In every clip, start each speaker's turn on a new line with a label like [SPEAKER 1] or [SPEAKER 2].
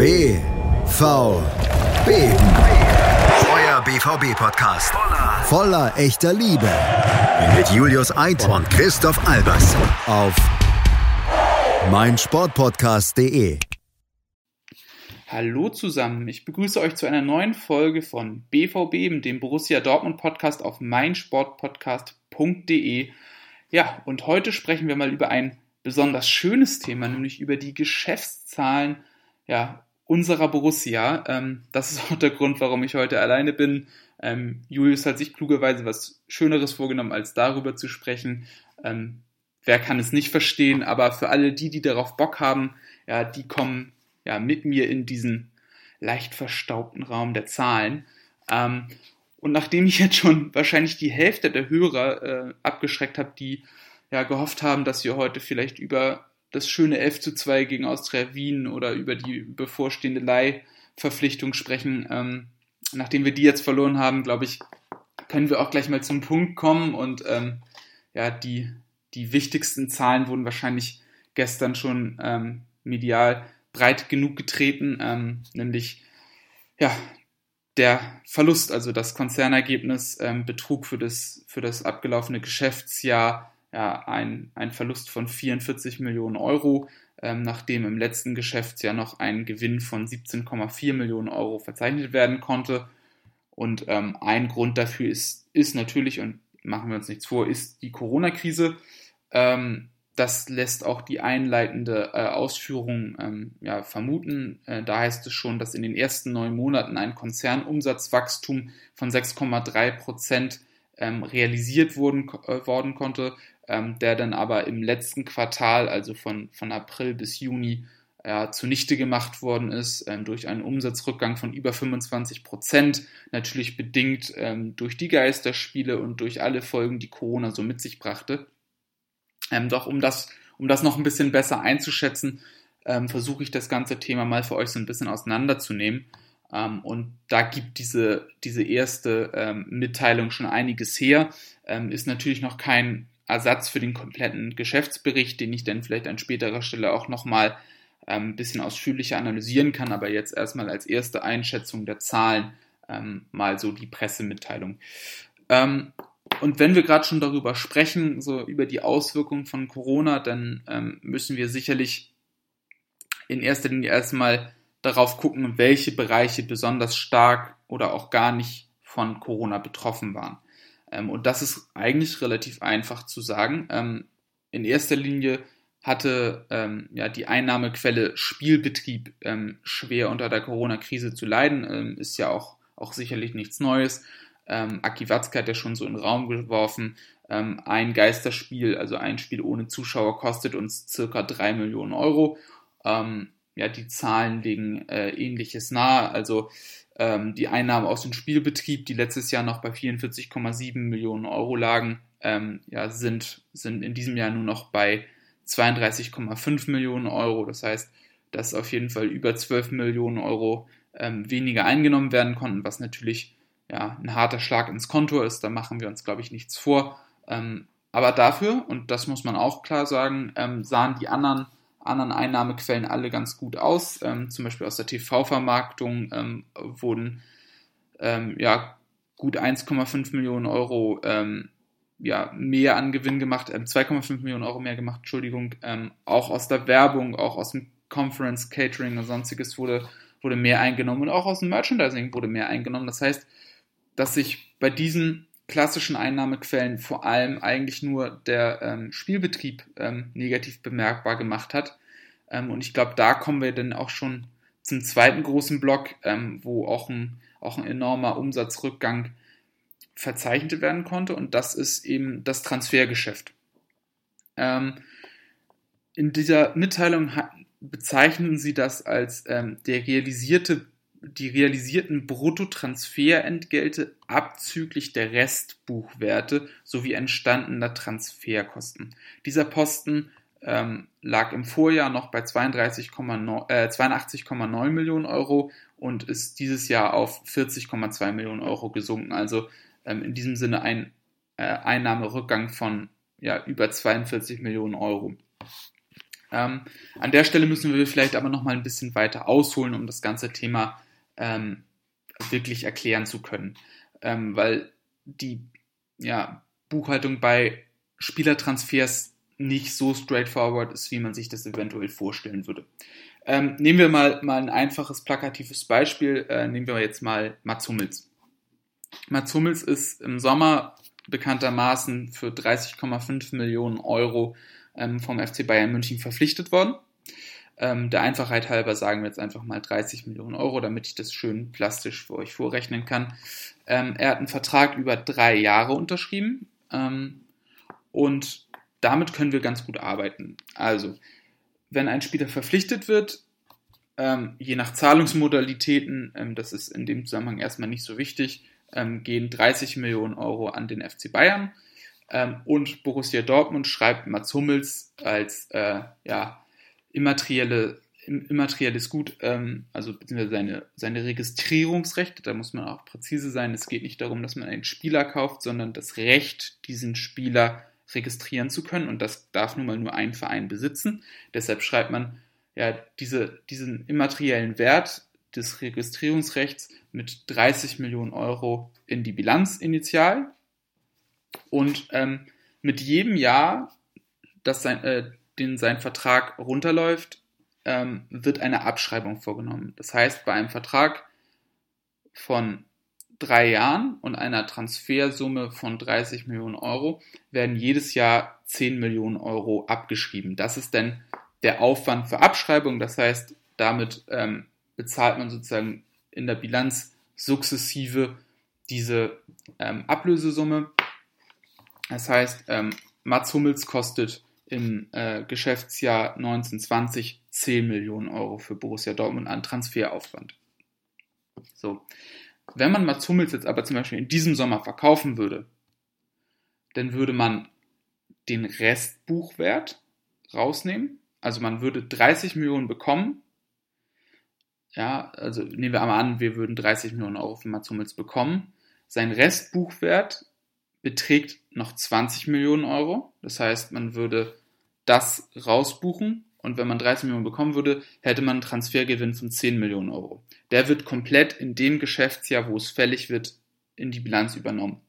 [SPEAKER 1] BVB. Euer BVB-Podcast. Voller echter Liebe. Mit Julius Eid und Christoph Albers. Auf meinsportpodcast.de.
[SPEAKER 2] Hallo zusammen, ich begrüße euch zu einer neuen Folge von BVB, dem Borussia Dortmund Podcast auf meinsportpodcast.de. Ja, und heute sprechen wir mal über ein besonders schönes Thema, nämlich über die Geschäftszahlen ja, unserer Borussia. Ähm, das ist auch der Grund, warum ich heute alleine bin. Ähm, Julius hat sich klugerweise was Schöneres vorgenommen, als darüber zu sprechen. Ähm, wer kann es nicht verstehen, aber für alle die, die darauf Bock haben, ja, die kommen ja mit mir in diesen leicht verstaubten Raum der Zahlen. Ähm, und nachdem ich jetzt schon wahrscheinlich die Hälfte der Hörer äh, abgeschreckt habe, die ja gehofft haben, dass wir heute vielleicht über das schöne 11 zu 2 gegen Austria Wien oder über die bevorstehende Leihverpflichtung sprechen. Ähm, nachdem wir die jetzt verloren haben, glaube ich, können wir auch gleich mal zum Punkt kommen und ähm, ja, die, die wichtigsten Zahlen wurden wahrscheinlich gestern schon ähm, medial breit genug getreten, ähm, nämlich ja, der Verlust, also das Konzernergebnis ähm, betrug für das, für das abgelaufene Geschäftsjahr ja, ein, ein Verlust von 44 Millionen Euro, ähm, nachdem im letzten Geschäftsjahr noch ein Gewinn von 17,4 Millionen Euro verzeichnet werden konnte. Und ähm, ein Grund dafür ist, ist natürlich, und machen wir uns nichts vor, ist die Corona-Krise. Ähm, das lässt auch die einleitende äh, Ausführung ähm, ja, vermuten. Äh, da heißt es schon, dass in den ersten neun Monaten ein Konzernumsatzwachstum von 6,3 Prozent ähm, realisiert wurden, äh, worden konnte ähm, der dann aber im letzten Quartal, also von, von April bis Juni, ja, zunichte gemacht worden ist ähm, durch einen Umsatzrückgang von über 25 Prozent, natürlich bedingt ähm, durch die Geisterspiele und durch alle Folgen, die Corona so mit sich brachte. Ähm, doch um das, um das noch ein bisschen besser einzuschätzen, ähm, versuche ich das ganze Thema mal für euch so ein bisschen auseinanderzunehmen. Ähm, und da gibt diese, diese erste Mitteilung schon einiges her. ist natürlich noch kein Ersatz für den kompletten Geschäftsbericht, den ich dann vielleicht an späterer Stelle auch nochmal ähm, ein bisschen ausführlicher analysieren kann, aber jetzt erstmal als erste Einschätzung der Zahlen ähm, mal so die Pressemitteilung. Ähm, und wenn wir gerade schon darüber sprechen, so über die Auswirkungen von Corona, dann ähm, müssen wir sicherlich in erster Linie erstmal darauf gucken, welche Bereiche besonders stark oder auch gar nicht von Corona betroffen waren. Ähm, und das ist eigentlich relativ einfach zu sagen. Ähm, in erster Linie hatte ähm, ja, die Einnahmequelle Spielbetrieb ähm, schwer unter der Corona-Krise zu leiden. Ähm, ist ja auch, auch sicherlich nichts Neues. Ähm, Aki Watzke hat ja schon so in den Raum geworfen, ähm, ein Geisterspiel, also ein Spiel ohne Zuschauer, kostet uns circa 3 Millionen Euro. Ähm, ja, die Zahlen legen äh, ähnliches nahe. Also ähm, die Einnahmen aus dem Spielbetrieb, die letztes Jahr noch bei 44,7 Millionen Euro lagen, ähm, ja, sind, sind in diesem Jahr nur noch bei 32,5 Millionen Euro. Das heißt, dass auf jeden Fall über 12 Millionen Euro ähm, weniger eingenommen werden konnten, was natürlich ja, ein harter Schlag ins Konto ist. Da machen wir uns, glaube ich, nichts vor. Ähm, aber dafür, und das muss man auch klar sagen, ähm, sahen die anderen anderen Einnahmequellen alle ganz gut aus. Ähm, zum Beispiel aus der TV-Vermarktung ähm, wurden ähm, ja, gut 1,5 Millionen Euro ähm, ja, mehr an Gewinn gemacht, 2,5 ähm, Millionen Euro mehr gemacht, Entschuldigung. Auch aus der Werbung, auch aus dem Conference, Catering und sonstiges wurde, wurde mehr eingenommen und auch aus dem Merchandising wurde mehr eingenommen. Das heißt, dass sich bei diesen klassischen Einnahmequellen vor allem eigentlich nur der ähm, Spielbetrieb ähm, negativ bemerkbar gemacht hat. Ähm, und ich glaube, da kommen wir dann auch schon zum zweiten großen Block, ähm, wo auch ein, auch ein enormer Umsatzrückgang verzeichnet werden konnte. Und das ist eben das Transfergeschäft. Ähm, in dieser Mitteilung bezeichnen sie das als ähm, der realisierte die realisierten Bruttotransferentgelte abzüglich der Restbuchwerte sowie entstandener Transferkosten. Dieser Posten ähm, lag im Vorjahr noch bei 32,9, äh, 82,9 Millionen Euro und ist dieses Jahr auf 40,2 Millionen Euro gesunken. Also ähm, in diesem Sinne ein äh, Einnahmerückgang von ja, über 42 Millionen Euro. Ähm, an der Stelle müssen wir vielleicht aber noch mal ein bisschen weiter ausholen, um das ganze Thema ähm, wirklich erklären zu können, ähm, weil die ja, Buchhaltung bei Spielertransfers nicht so straightforward ist, wie man sich das eventuell vorstellen würde. Ähm, nehmen wir mal, mal ein einfaches, plakatives Beispiel. Äh, nehmen wir jetzt mal Mats Hummels. Mats Hummels ist im Sommer bekanntermaßen für 30,5 Millionen Euro ähm, vom FC Bayern München verpflichtet worden. Ähm, der Einfachheit halber sagen wir jetzt einfach mal 30 Millionen Euro, damit ich das schön plastisch für euch vorrechnen kann. Ähm, er hat einen Vertrag über drei Jahre unterschrieben ähm, und damit können wir ganz gut arbeiten. Also, wenn ein Spieler verpflichtet wird, ähm, je nach Zahlungsmodalitäten, ähm, das ist in dem Zusammenhang erstmal nicht so wichtig, ähm, gehen 30 Millionen Euro an den FC Bayern. Und Borussia Dortmund schreibt Mats Hummels als äh, ja, immaterielle, immaterielles Gut, ähm, also beziehungsweise seine, seine Registrierungsrechte, da muss man auch präzise sein. Es geht nicht darum, dass man einen Spieler kauft, sondern das Recht, diesen Spieler registrieren zu können. Und das darf nun mal nur ein Verein besitzen. Deshalb schreibt man ja diese, diesen immateriellen Wert des Registrierungsrechts mit 30 Millionen Euro in die Bilanz initial. Und ähm, mit jedem Jahr, dass sein, äh, den sein Vertrag runterläuft, ähm, wird eine Abschreibung vorgenommen. Das heißt, bei einem Vertrag von drei Jahren und einer Transfersumme von 30 Millionen Euro werden jedes Jahr 10 Millionen Euro abgeschrieben. Das ist dann der Aufwand für Abschreibung. Das heißt, damit ähm, bezahlt man sozusagen in der Bilanz sukzessive diese ähm, Ablösesumme. Das heißt, ähm, Mats Hummels kostet im äh, Geschäftsjahr 1920 10 Millionen Euro für Borussia Dortmund an Transferaufwand. So. Wenn man Mats Hummels jetzt aber zum Beispiel in diesem Sommer verkaufen würde, dann würde man den Restbuchwert rausnehmen. Also man würde 30 Millionen bekommen. Ja, also nehmen wir einmal an, wir würden 30 Millionen Euro für Mats Hummels bekommen. Sein Restbuchwert beträgt noch 20 Millionen Euro. Das heißt, man würde das rausbuchen und wenn man 30 Millionen bekommen würde, hätte man einen Transfergewinn von 10 Millionen Euro. Der wird komplett in dem Geschäftsjahr, wo es fällig wird, in die Bilanz übernommen.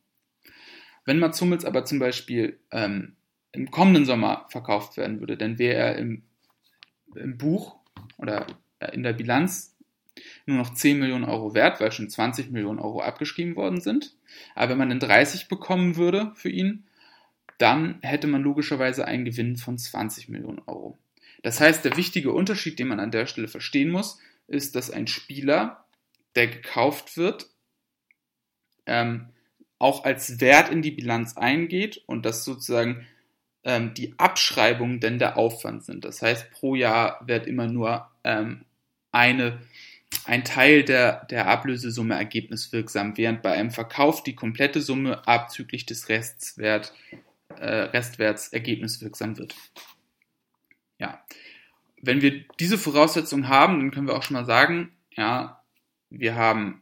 [SPEAKER 2] Wenn Mats Hummels aber zum Beispiel ähm, im kommenden Sommer verkauft werden würde, dann wäre er im, im Buch oder in der Bilanz nur noch 10 Millionen Euro wert, weil schon 20 Millionen Euro abgeschrieben worden sind. Aber wenn man dann 30 bekommen würde für ihn, dann hätte man logischerweise einen Gewinn von 20 Millionen Euro. Das heißt, der wichtige Unterschied, den man an der Stelle verstehen muss, ist, dass ein Spieler, der gekauft wird, ähm, auch als Wert in die Bilanz eingeht und dass sozusagen ähm, die Abschreibungen denn der Aufwand sind. Das heißt, pro Jahr wird immer nur ähm, eine, ein Teil der, der Ablösesumme ergebniswirksam, während bei einem Verkauf die komplette Summe abzüglich des Restwert, äh, Restwerts ergebniswirksam wird. Ja. Wenn wir diese Voraussetzungen haben, dann können wir auch schon mal sagen, ja, wir haben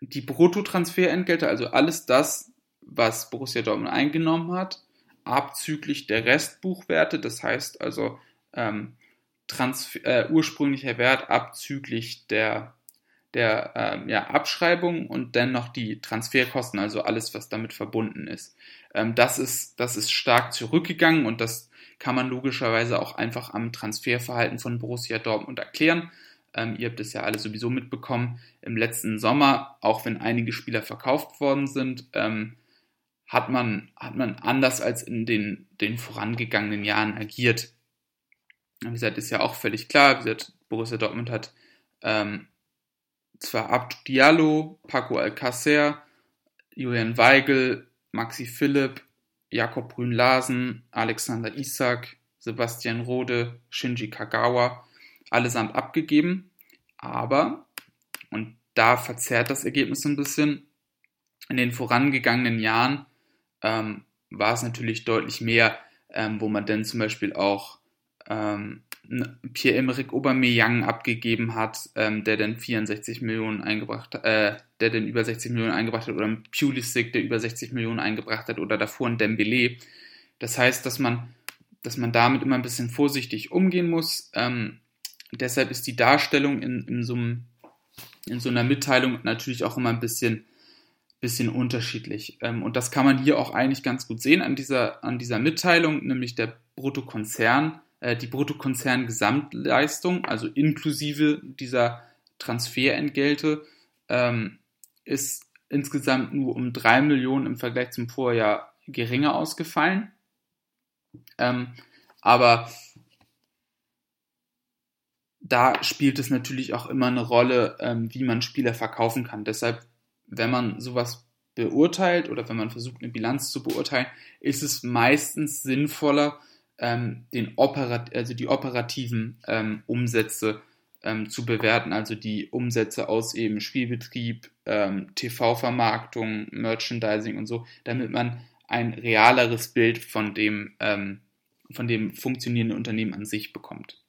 [SPEAKER 2] die Bruttotransferentgelte, also alles das, was Borussia Dortmund eingenommen hat, abzüglich der Restbuchwerte, das heißt also ähm, Transfer, äh, ursprünglicher Wert abzüglich der, der ähm, ja, Abschreibung und dann noch die Transferkosten, also alles, was damit verbunden ist. Ähm, das ist. Das ist stark zurückgegangen und das kann man logischerweise auch einfach am Transferverhalten von Borussia Dortmund erklären. Ähm, ihr habt es ja alle sowieso mitbekommen. Im letzten Sommer, auch wenn einige Spieler verkauft worden sind, ähm, hat, man, hat man anders als in den, den vorangegangenen Jahren agiert. Wie gesagt, ist ja auch völlig klar. Wie gesagt, Borussia Dortmund hat ähm, zwar Abd Diallo, Paco Alcacer, Julian Weigel, Maxi Philipp, Jakob Brünn-Larsen, Alexander Isak, Sebastian Rode, Shinji Kagawa, allesamt abgegeben. Aber, und da verzerrt das Ergebnis ein bisschen, in den vorangegangenen Jahren ähm, war es natürlich deutlich mehr, ähm, wo man dann zum Beispiel auch ähm, Pierre-Emerick Aubameyang abgegeben hat, ähm, der dann 64 Millionen eingebracht, äh, der dann über 60 Millionen eingebracht hat, oder ein Pulisic, der über 60 Millionen eingebracht hat, oder davor ein Dembele. Das heißt, dass man dass man damit immer ein bisschen vorsichtig umgehen muss. Ähm, deshalb ist die Darstellung in, in, so einem, in so einer Mitteilung natürlich auch immer ein bisschen, bisschen unterschiedlich. Ähm, und das kann man hier auch eigentlich ganz gut sehen an dieser, an dieser Mitteilung, nämlich der Bruttokonzern, äh, die Bruttokonzern-Gesamtleistung, also inklusive dieser Transferentgelte, ähm, ist insgesamt nur um 3 Millionen im Vergleich zum Vorjahr geringer ausgefallen. Ähm, aber da spielt es natürlich auch immer eine Rolle, ähm, wie man Spieler verkaufen kann. Deshalb, wenn man sowas beurteilt oder wenn man versucht, eine Bilanz zu beurteilen, ist es meistens sinnvoller, ähm, den Operat also die operativen ähm, Umsätze ähm, zu bewerten, also die Umsätze aus eben Spielbetrieb, ähm, TV-Vermarktung, Merchandising und so, damit man ein realeres Bild von dem, ähm, von dem funktionierenden Unternehmen an sich bekommt.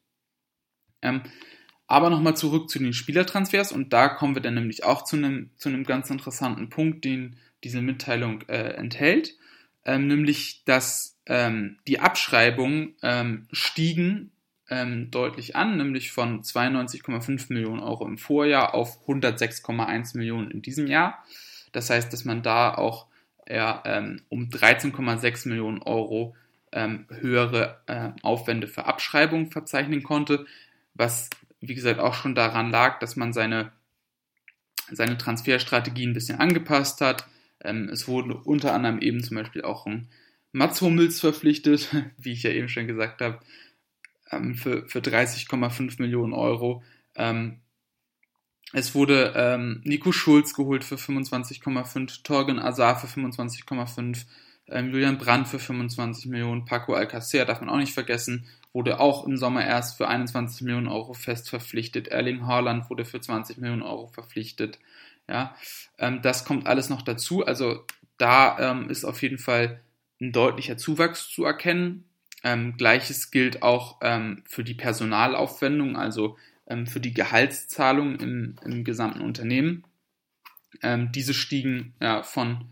[SPEAKER 2] Ähm, aber nochmal zurück zu den Spielertransfers und da kommen wir dann nämlich auch zu einem, zu ganz interessanten Punkt, den diese Mitteilung äh, enthält, ähm, nämlich dass ähm, die Abschreibungen ähm, stiegen ähm, deutlich an, nämlich von 92,5 Millionen Euro im Vorjahr auf 106,1 Millionen in diesem Jahr. Das heißt, dass man da auch er ähm, um 13,6 Millionen Euro ähm, höhere äh, Aufwände für Abschreibungen verzeichnen konnte, was wie gesagt auch schon daran lag, dass man seine, seine Transferstrategie ein bisschen angepasst hat. Ähm, es wurde unter anderem eben zum Beispiel auch ein Mats Hummels verpflichtet, wie ich ja eben schon gesagt habe, ähm, für, für 30,5 Millionen Euro. Ähm, es wurde ähm, Nico Schulz geholt für 25,5, Torgen Azar für 25,5, ähm, Julian Brandt für 25 Millionen, Paco Alcacer darf man auch nicht vergessen, wurde auch im Sommer erst für 21 Millionen Euro fest verpflichtet. Erling Haaland wurde für 20 Millionen Euro verpflichtet. Ja, ähm, das kommt alles noch dazu. Also da ähm, ist auf jeden Fall ein deutlicher Zuwachs zu erkennen. Ähm, Gleiches gilt auch ähm, für die Personalaufwendung, also ähm, für die Gehaltszahlung im, im gesamten Unternehmen. Ähm, diese stiegen ja, von,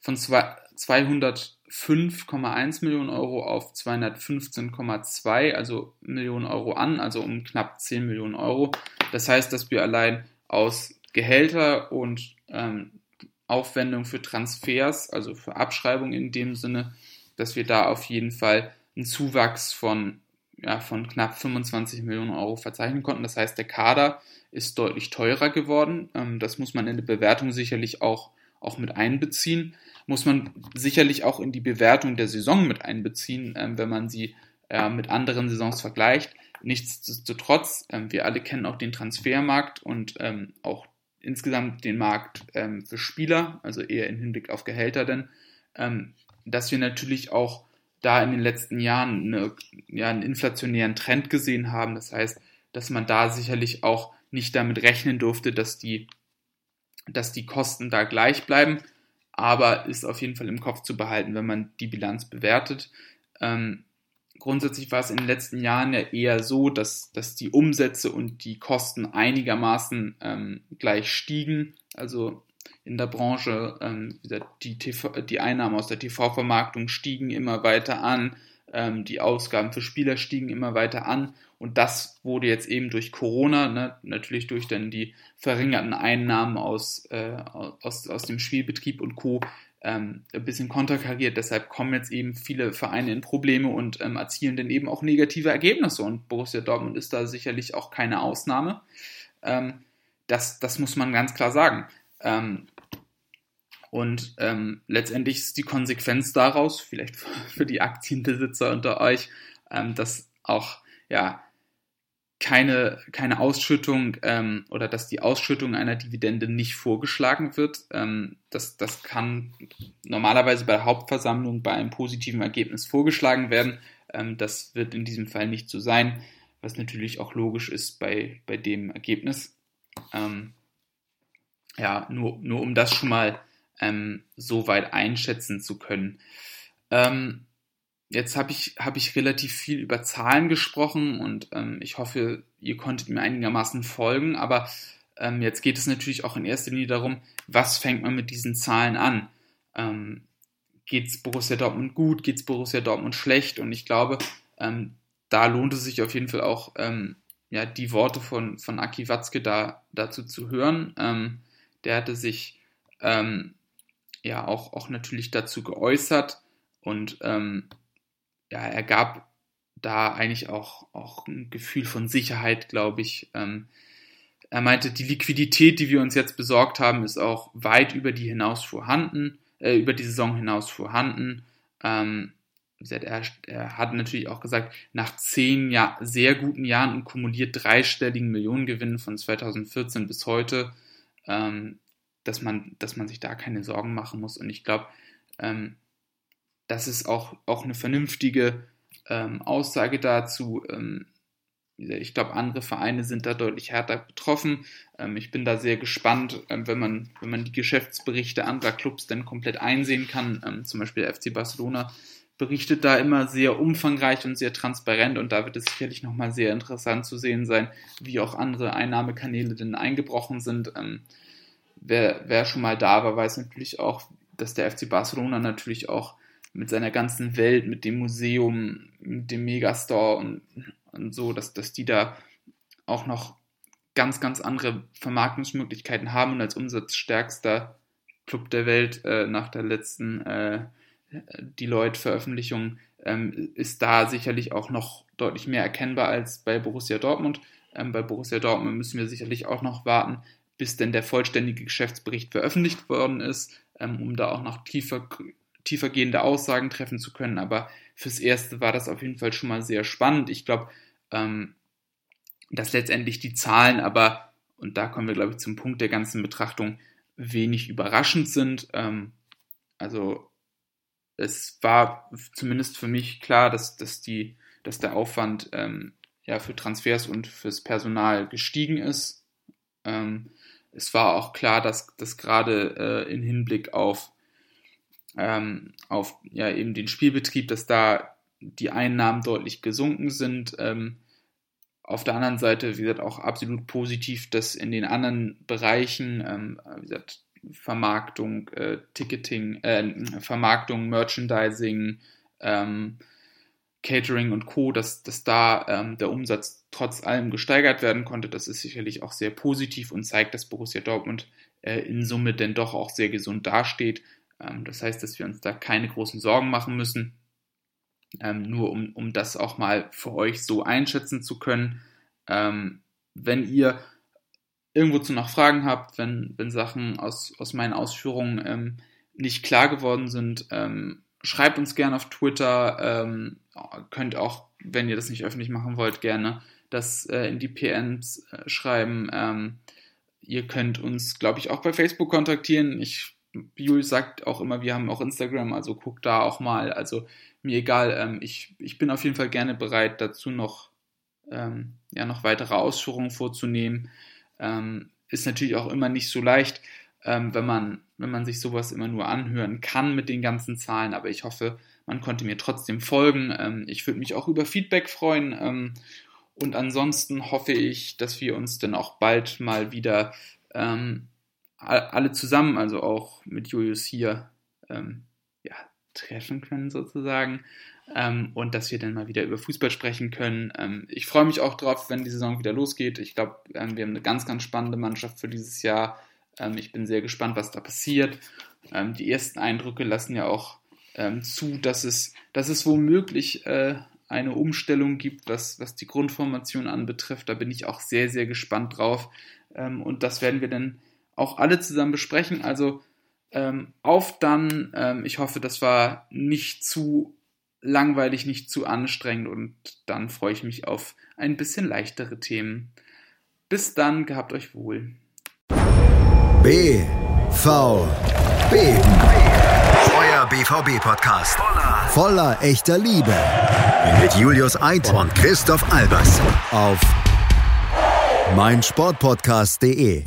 [SPEAKER 2] von 205,1 Millionen Euro auf 215,2 also Millionen Euro an, also um knapp 10 Millionen Euro. Das heißt, dass wir allein aus Gehälter und ähm, Aufwendung für Transfers, also für Abschreibung in dem Sinne, dass wir da auf jeden Fall einen Zuwachs von ja, von knapp 25 Millionen Euro verzeichnen konnten. Das heißt, der Kader ist deutlich teurer geworden. Ähm, das muss man in der Bewertung sicherlich auch, auch mit einbeziehen. Muss man sicherlich auch in die Bewertung der Saison mit einbeziehen, ähm, wenn man sie äh, mit anderen Saisons vergleicht. Nichtsdestotrotz, ähm, wir alle kennen auch den Transfermarkt und ähm, auch insgesamt den Markt ähm, für Spieler, also eher im Hinblick auf Gehälter denn, ähm, dass wir natürlich auch da in den letzten Jahren eine, ja, einen inflationären Trend gesehen haben. Das heißt, dass man da sicherlich auch nicht damit rechnen durfte, dass die, dass die Kosten da gleich bleiben, aber ist auf jeden Fall im Kopf zu behalten, wenn man die Bilanz bewertet. Ähm, grundsätzlich war es in den letzten Jahren ja eher so, dass, dass die Umsätze und die Kosten einigermaßen ähm, gleich stiegen. Also in der Branche. Ähm, die, TV, die Einnahmen aus der TV-Vermarktung stiegen immer weiter an, ähm, die Ausgaben für Spieler stiegen immer weiter an. Und das wurde jetzt eben durch Corona, ne, natürlich durch dann die verringerten Einnahmen aus, äh, aus, aus dem Spielbetrieb und Co. Ähm, ein bisschen konterkariert. Deshalb kommen jetzt eben viele Vereine in Probleme und ähm, erzielen dann eben auch negative Ergebnisse. Und Borussia Dortmund ist da sicherlich auch keine Ausnahme. Ähm, das, das muss man ganz klar sagen. Ähm, und ähm, letztendlich ist die Konsequenz daraus, vielleicht für die Aktienbesitzer unter euch, ähm, dass auch ja keine, keine Ausschüttung ähm, oder dass die Ausschüttung einer Dividende nicht vorgeschlagen wird. Ähm, das, das kann normalerweise bei der Hauptversammlung bei einem positiven Ergebnis vorgeschlagen werden. Ähm, das wird in diesem Fall nicht so sein, was natürlich auch logisch ist bei, bei dem Ergebnis. Ähm, ja, nur, nur um das schon mal ähm, so weit einschätzen zu können. Ähm, jetzt habe ich, hab ich relativ viel über Zahlen gesprochen und ähm, ich hoffe, ihr konntet mir einigermaßen folgen, aber ähm, jetzt geht es natürlich auch in erster Linie darum, was fängt man mit diesen Zahlen an? Ähm, geht es Borussia Dortmund gut, geht es Borussia Dortmund schlecht? Und ich glaube, Ähm, da lohnt es sich auf jeden Fall auch, ähm, ja, die Worte von, von Aki Watzke da, dazu zu hören. Ähm, der hatte sich ähm, ja auch, auch natürlich dazu geäußert und ähm, ja, er gab da eigentlich auch, auch ein Gefühl von Sicherheit, glaube ich. Ähm, er meinte, die Liquidität, die wir uns jetzt besorgt haben, ist auch weit über die hinaus vorhanden, äh, über die Saison hinaus vorhanden. Ähm, er, er, hat natürlich auch gesagt, nach zehn Jahr, sehr guten Jahren und kumuliert dreistelligen Millionengewinnen von 2014 bis heute, ähm, dass, man, dass man sich da keine Sorgen machen muss. Und ich glaube, ähm, das ist auch, auch eine vernünftige ähm, Aussage dazu. Ähm, ich glaube, andere Vereine sind da deutlich härter betroffen. Ähm, ich bin da sehr gespannt, ähm, wenn, man, wenn man die Geschäftsberichte anderer Clubs dann komplett einsehen kann. Ähm, zum Beispiel der FC Barcelona berichtet da immer sehr umfangreich und sehr transparent und da wird es sicherlich nochmal sehr interessant zu sehen sein, wie auch andere Einnahmekanäle denn eingebrochen sind. Ähm, wer, wer schon mal da war, weiß natürlich auch, dass der FC Barcelona natürlich auch mit seiner ganzen Welt, mit dem Museum, mit dem Megastore und, und so, dass, dass die da auch noch ganz, ganz andere Vermarktungsmöglichkeiten haben und als umsatzstärkster Club der Welt äh, nach der letzten äh, Deloitte-Veröffentlichung ähm, ist da sicherlich auch noch deutlich mehr erkennbar als bei Borussia Dortmund. Ähm, bei Borussia Dortmund müssen wir sicherlich auch noch warten, bis denn der vollständige Geschäftsbericht veröffentlicht worden ist, ähm, um da auch noch tiefer, tiefergehende Aussagen treffen zu können. Aber fürs Erste war das auf jeden Fall schon mal sehr spannend. Ich glaube, ähm, dass letztendlich die Zahlen aber, und da kommen wir, glaube ich, zum Punkt der ganzen Betrachtung, wenig überraschend sind. Ähm, also es war zumindest für mich klar, dass, dass, die, dass der Aufwand ähm, ja, für Transfers und fürs Personal gestiegen ist. Ähm, es war auch klar, dass, dass gerade äh, in Hinblick auf, ähm, auf ja, eben den Spielbetrieb, dass da die Einnahmen deutlich gesunken sind. Ähm, auf der anderen Seite, wie gesagt, auch absolut positiv, dass in den anderen Bereichen, ähm, wie gesagt, Vermarktung, äh, Ticketing, äh, Vermarktung, Merchandising, ähm, Catering und Co., dass, dass da ähm, der Umsatz trotz allem gesteigert werden konnte. Das ist sicherlich auch sehr positiv und zeigt, dass Borussia Dortmund äh, in Summe denn doch auch sehr gesund dasteht. Ähm, das heißt, dass wir uns da keine großen Sorgen machen müssen. Ähm, nur um, um das auch mal für euch so einschätzen zu können. Ähm, wenn ihr irgendwozu noch Fragen habt, wenn, wenn Sachen aus, aus meinen Ausführungen ähm, nicht klar geworden sind, ähm, schreibt uns gerne auf Twitter. Ähm, könnt auch, wenn ihr das nicht öffentlich machen wollt, gerne das äh, in die PNs äh, schreiben. Ihr könnt uns, glaube ich, auch bei Facebook kontaktieren. Ich, Jules sagt auch immer, wir haben auch Instagram, also guckt da auch mal. Also mir egal, ähm, ich, ich bin auf jeden Fall gerne bereit, dazu noch, ähm, ja, noch weitere Ausführungen vorzunehmen. Ähm, ist natürlich auch immer nicht so leicht, ähm, wenn, man, wenn man sich sowas immer nur anhören kann mit den ganzen Zahlen. Aber ich hoffe, man konnte mir trotzdem folgen. Ähm, ich würde mich auch über Feedback freuen. Ähm, und ansonsten hoffe ich, dass wir uns dann auch bald mal wieder alle zusammen, also auch mit Julius hier, ähm, ja, treffen können sozusagen ähm, und dass wir dann mal wieder über Fußball sprechen können. Ähm, ich freue mich auch drauf, wenn die Saison wieder losgeht. Ich glaube, ähm, wir haben eine ganz, ganz spannende Mannschaft für dieses Jahr. Ähm, ich bin sehr gespannt, was da passiert. Ähm, die ersten Eindrücke lassen ja auch zu, dass es, dass es womöglich äh, eine Umstellung gibt, was, was die Grundformation anbetrifft. Da bin ich auch sehr, sehr gespannt drauf. und das werden wir dann auch alle zusammen besprechen. Also auf dann. ich hoffe, das war nicht zu langweilig, nicht zu anstrengend und dann freue ich mich auf ein bisschen leichtere Themen. Bis dann, gehabt euch wohl.
[SPEAKER 1] B V B Euer BVB Podcast voller, voller echter Liebe mit Julius Eid und Christoph Albers auf meinsportpodcast.de.